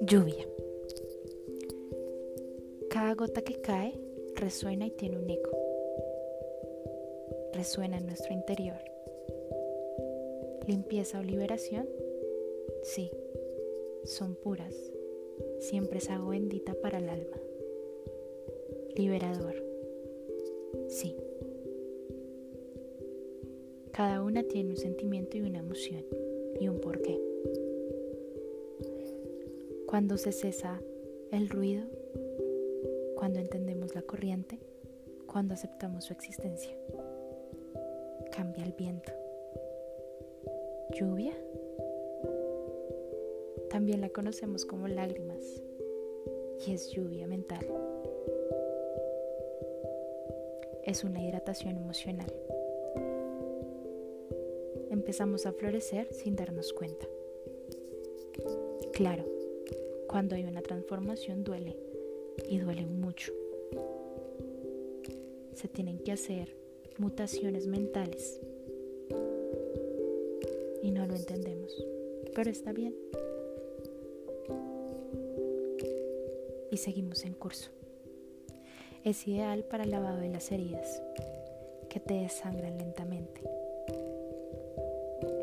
Lluvia. Cada gota que cae resuena y tiene un eco. Resuena en nuestro interior. Limpieza o liberación, sí, son puras. Siempre es agua bendita para el alma. Liberador, sí. Cada una tiene un sentimiento y una emoción y un porqué. Cuando se cesa el ruido, cuando entendemos la corriente, cuando aceptamos su existencia. Cambia el viento. Lluvia. También la conocemos como lágrimas y es lluvia mental. Es una hidratación emocional. Empezamos a florecer sin darnos cuenta. Claro, cuando hay una transformación duele y duele mucho. Se tienen que hacer mutaciones mentales y no lo entendemos, pero está bien. Y seguimos en curso. Es ideal para el lavado de las heridas, que te desangran lentamente.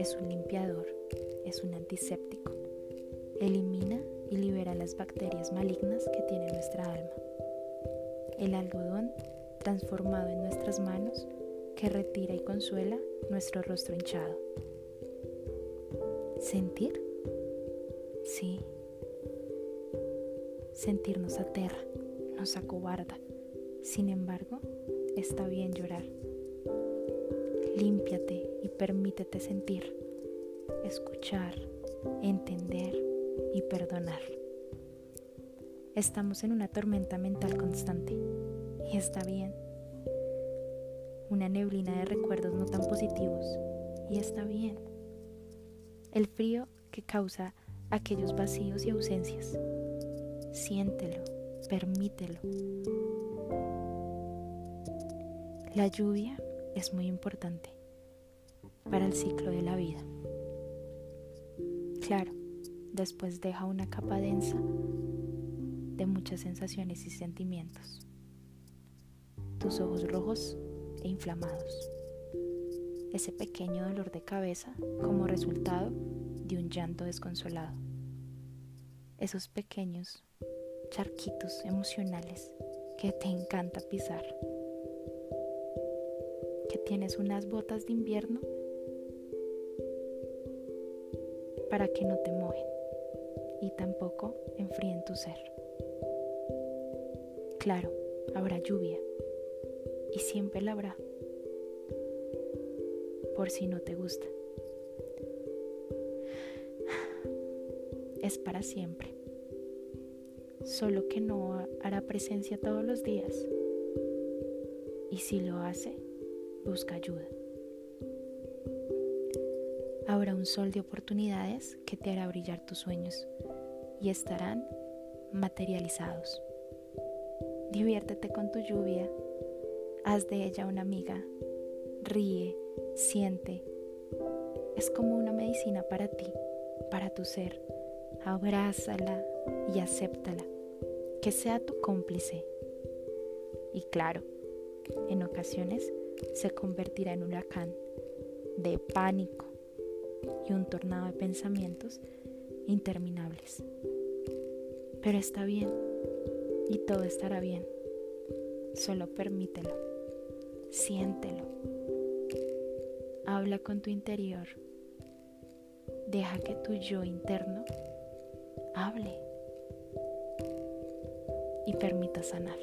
Es un limpiador, es un antiséptico. Elimina y libera las bacterias malignas que tiene nuestra alma. El algodón transformado en nuestras manos que retira y consuela nuestro rostro hinchado. ¿Sentir? Sí. Sentir nos aterra, nos acobarda. Sin embargo, está bien llorar. Límpiate y permítete sentir, escuchar, entender y perdonar. Estamos en una tormenta mental constante y está bien. Una neblina de recuerdos no tan positivos y está bien. El frío que causa aquellos vacíos y ausencias. Siéntelo, permítelo. La lluvia es muy importante para el ciclo de la vida. Claro, después deja una capa densa de muchas sensaciones y sentimientos. Tus ojos rojos e inflamados. Ese pequeño dolor de cabeza como resultado de un llanto desconsolado. Esos pequeños charquitos emocionales que te encanta pisar. Tienes unas botas de invierno para que no te mojen y tampoco enfríen tu ser. Claro, habrá lluvia y siempre la habrá, por si no te gusta. Es para siempre, solo que no hará presencia todos los días y si lo hace, busca ayuda. Habrá un sol de oportunidades que te hará brillar tus sueños y estarán materializados. Diviértete con tu lluvia, haz de ella una amiga, ríe, siente. Es como una medicina para ti, para tu ser. Abrázala y acéptala, que sea tu cómplice. Y claro, en ocasiones se convertirá en un huracán de pánico, y un tornado de pensamientos interminables. Pero está bien y todo estará bien. Solo permítelo, siéntelo. Habla con tu interior. Deja que tu yo interno hable y permita sanar.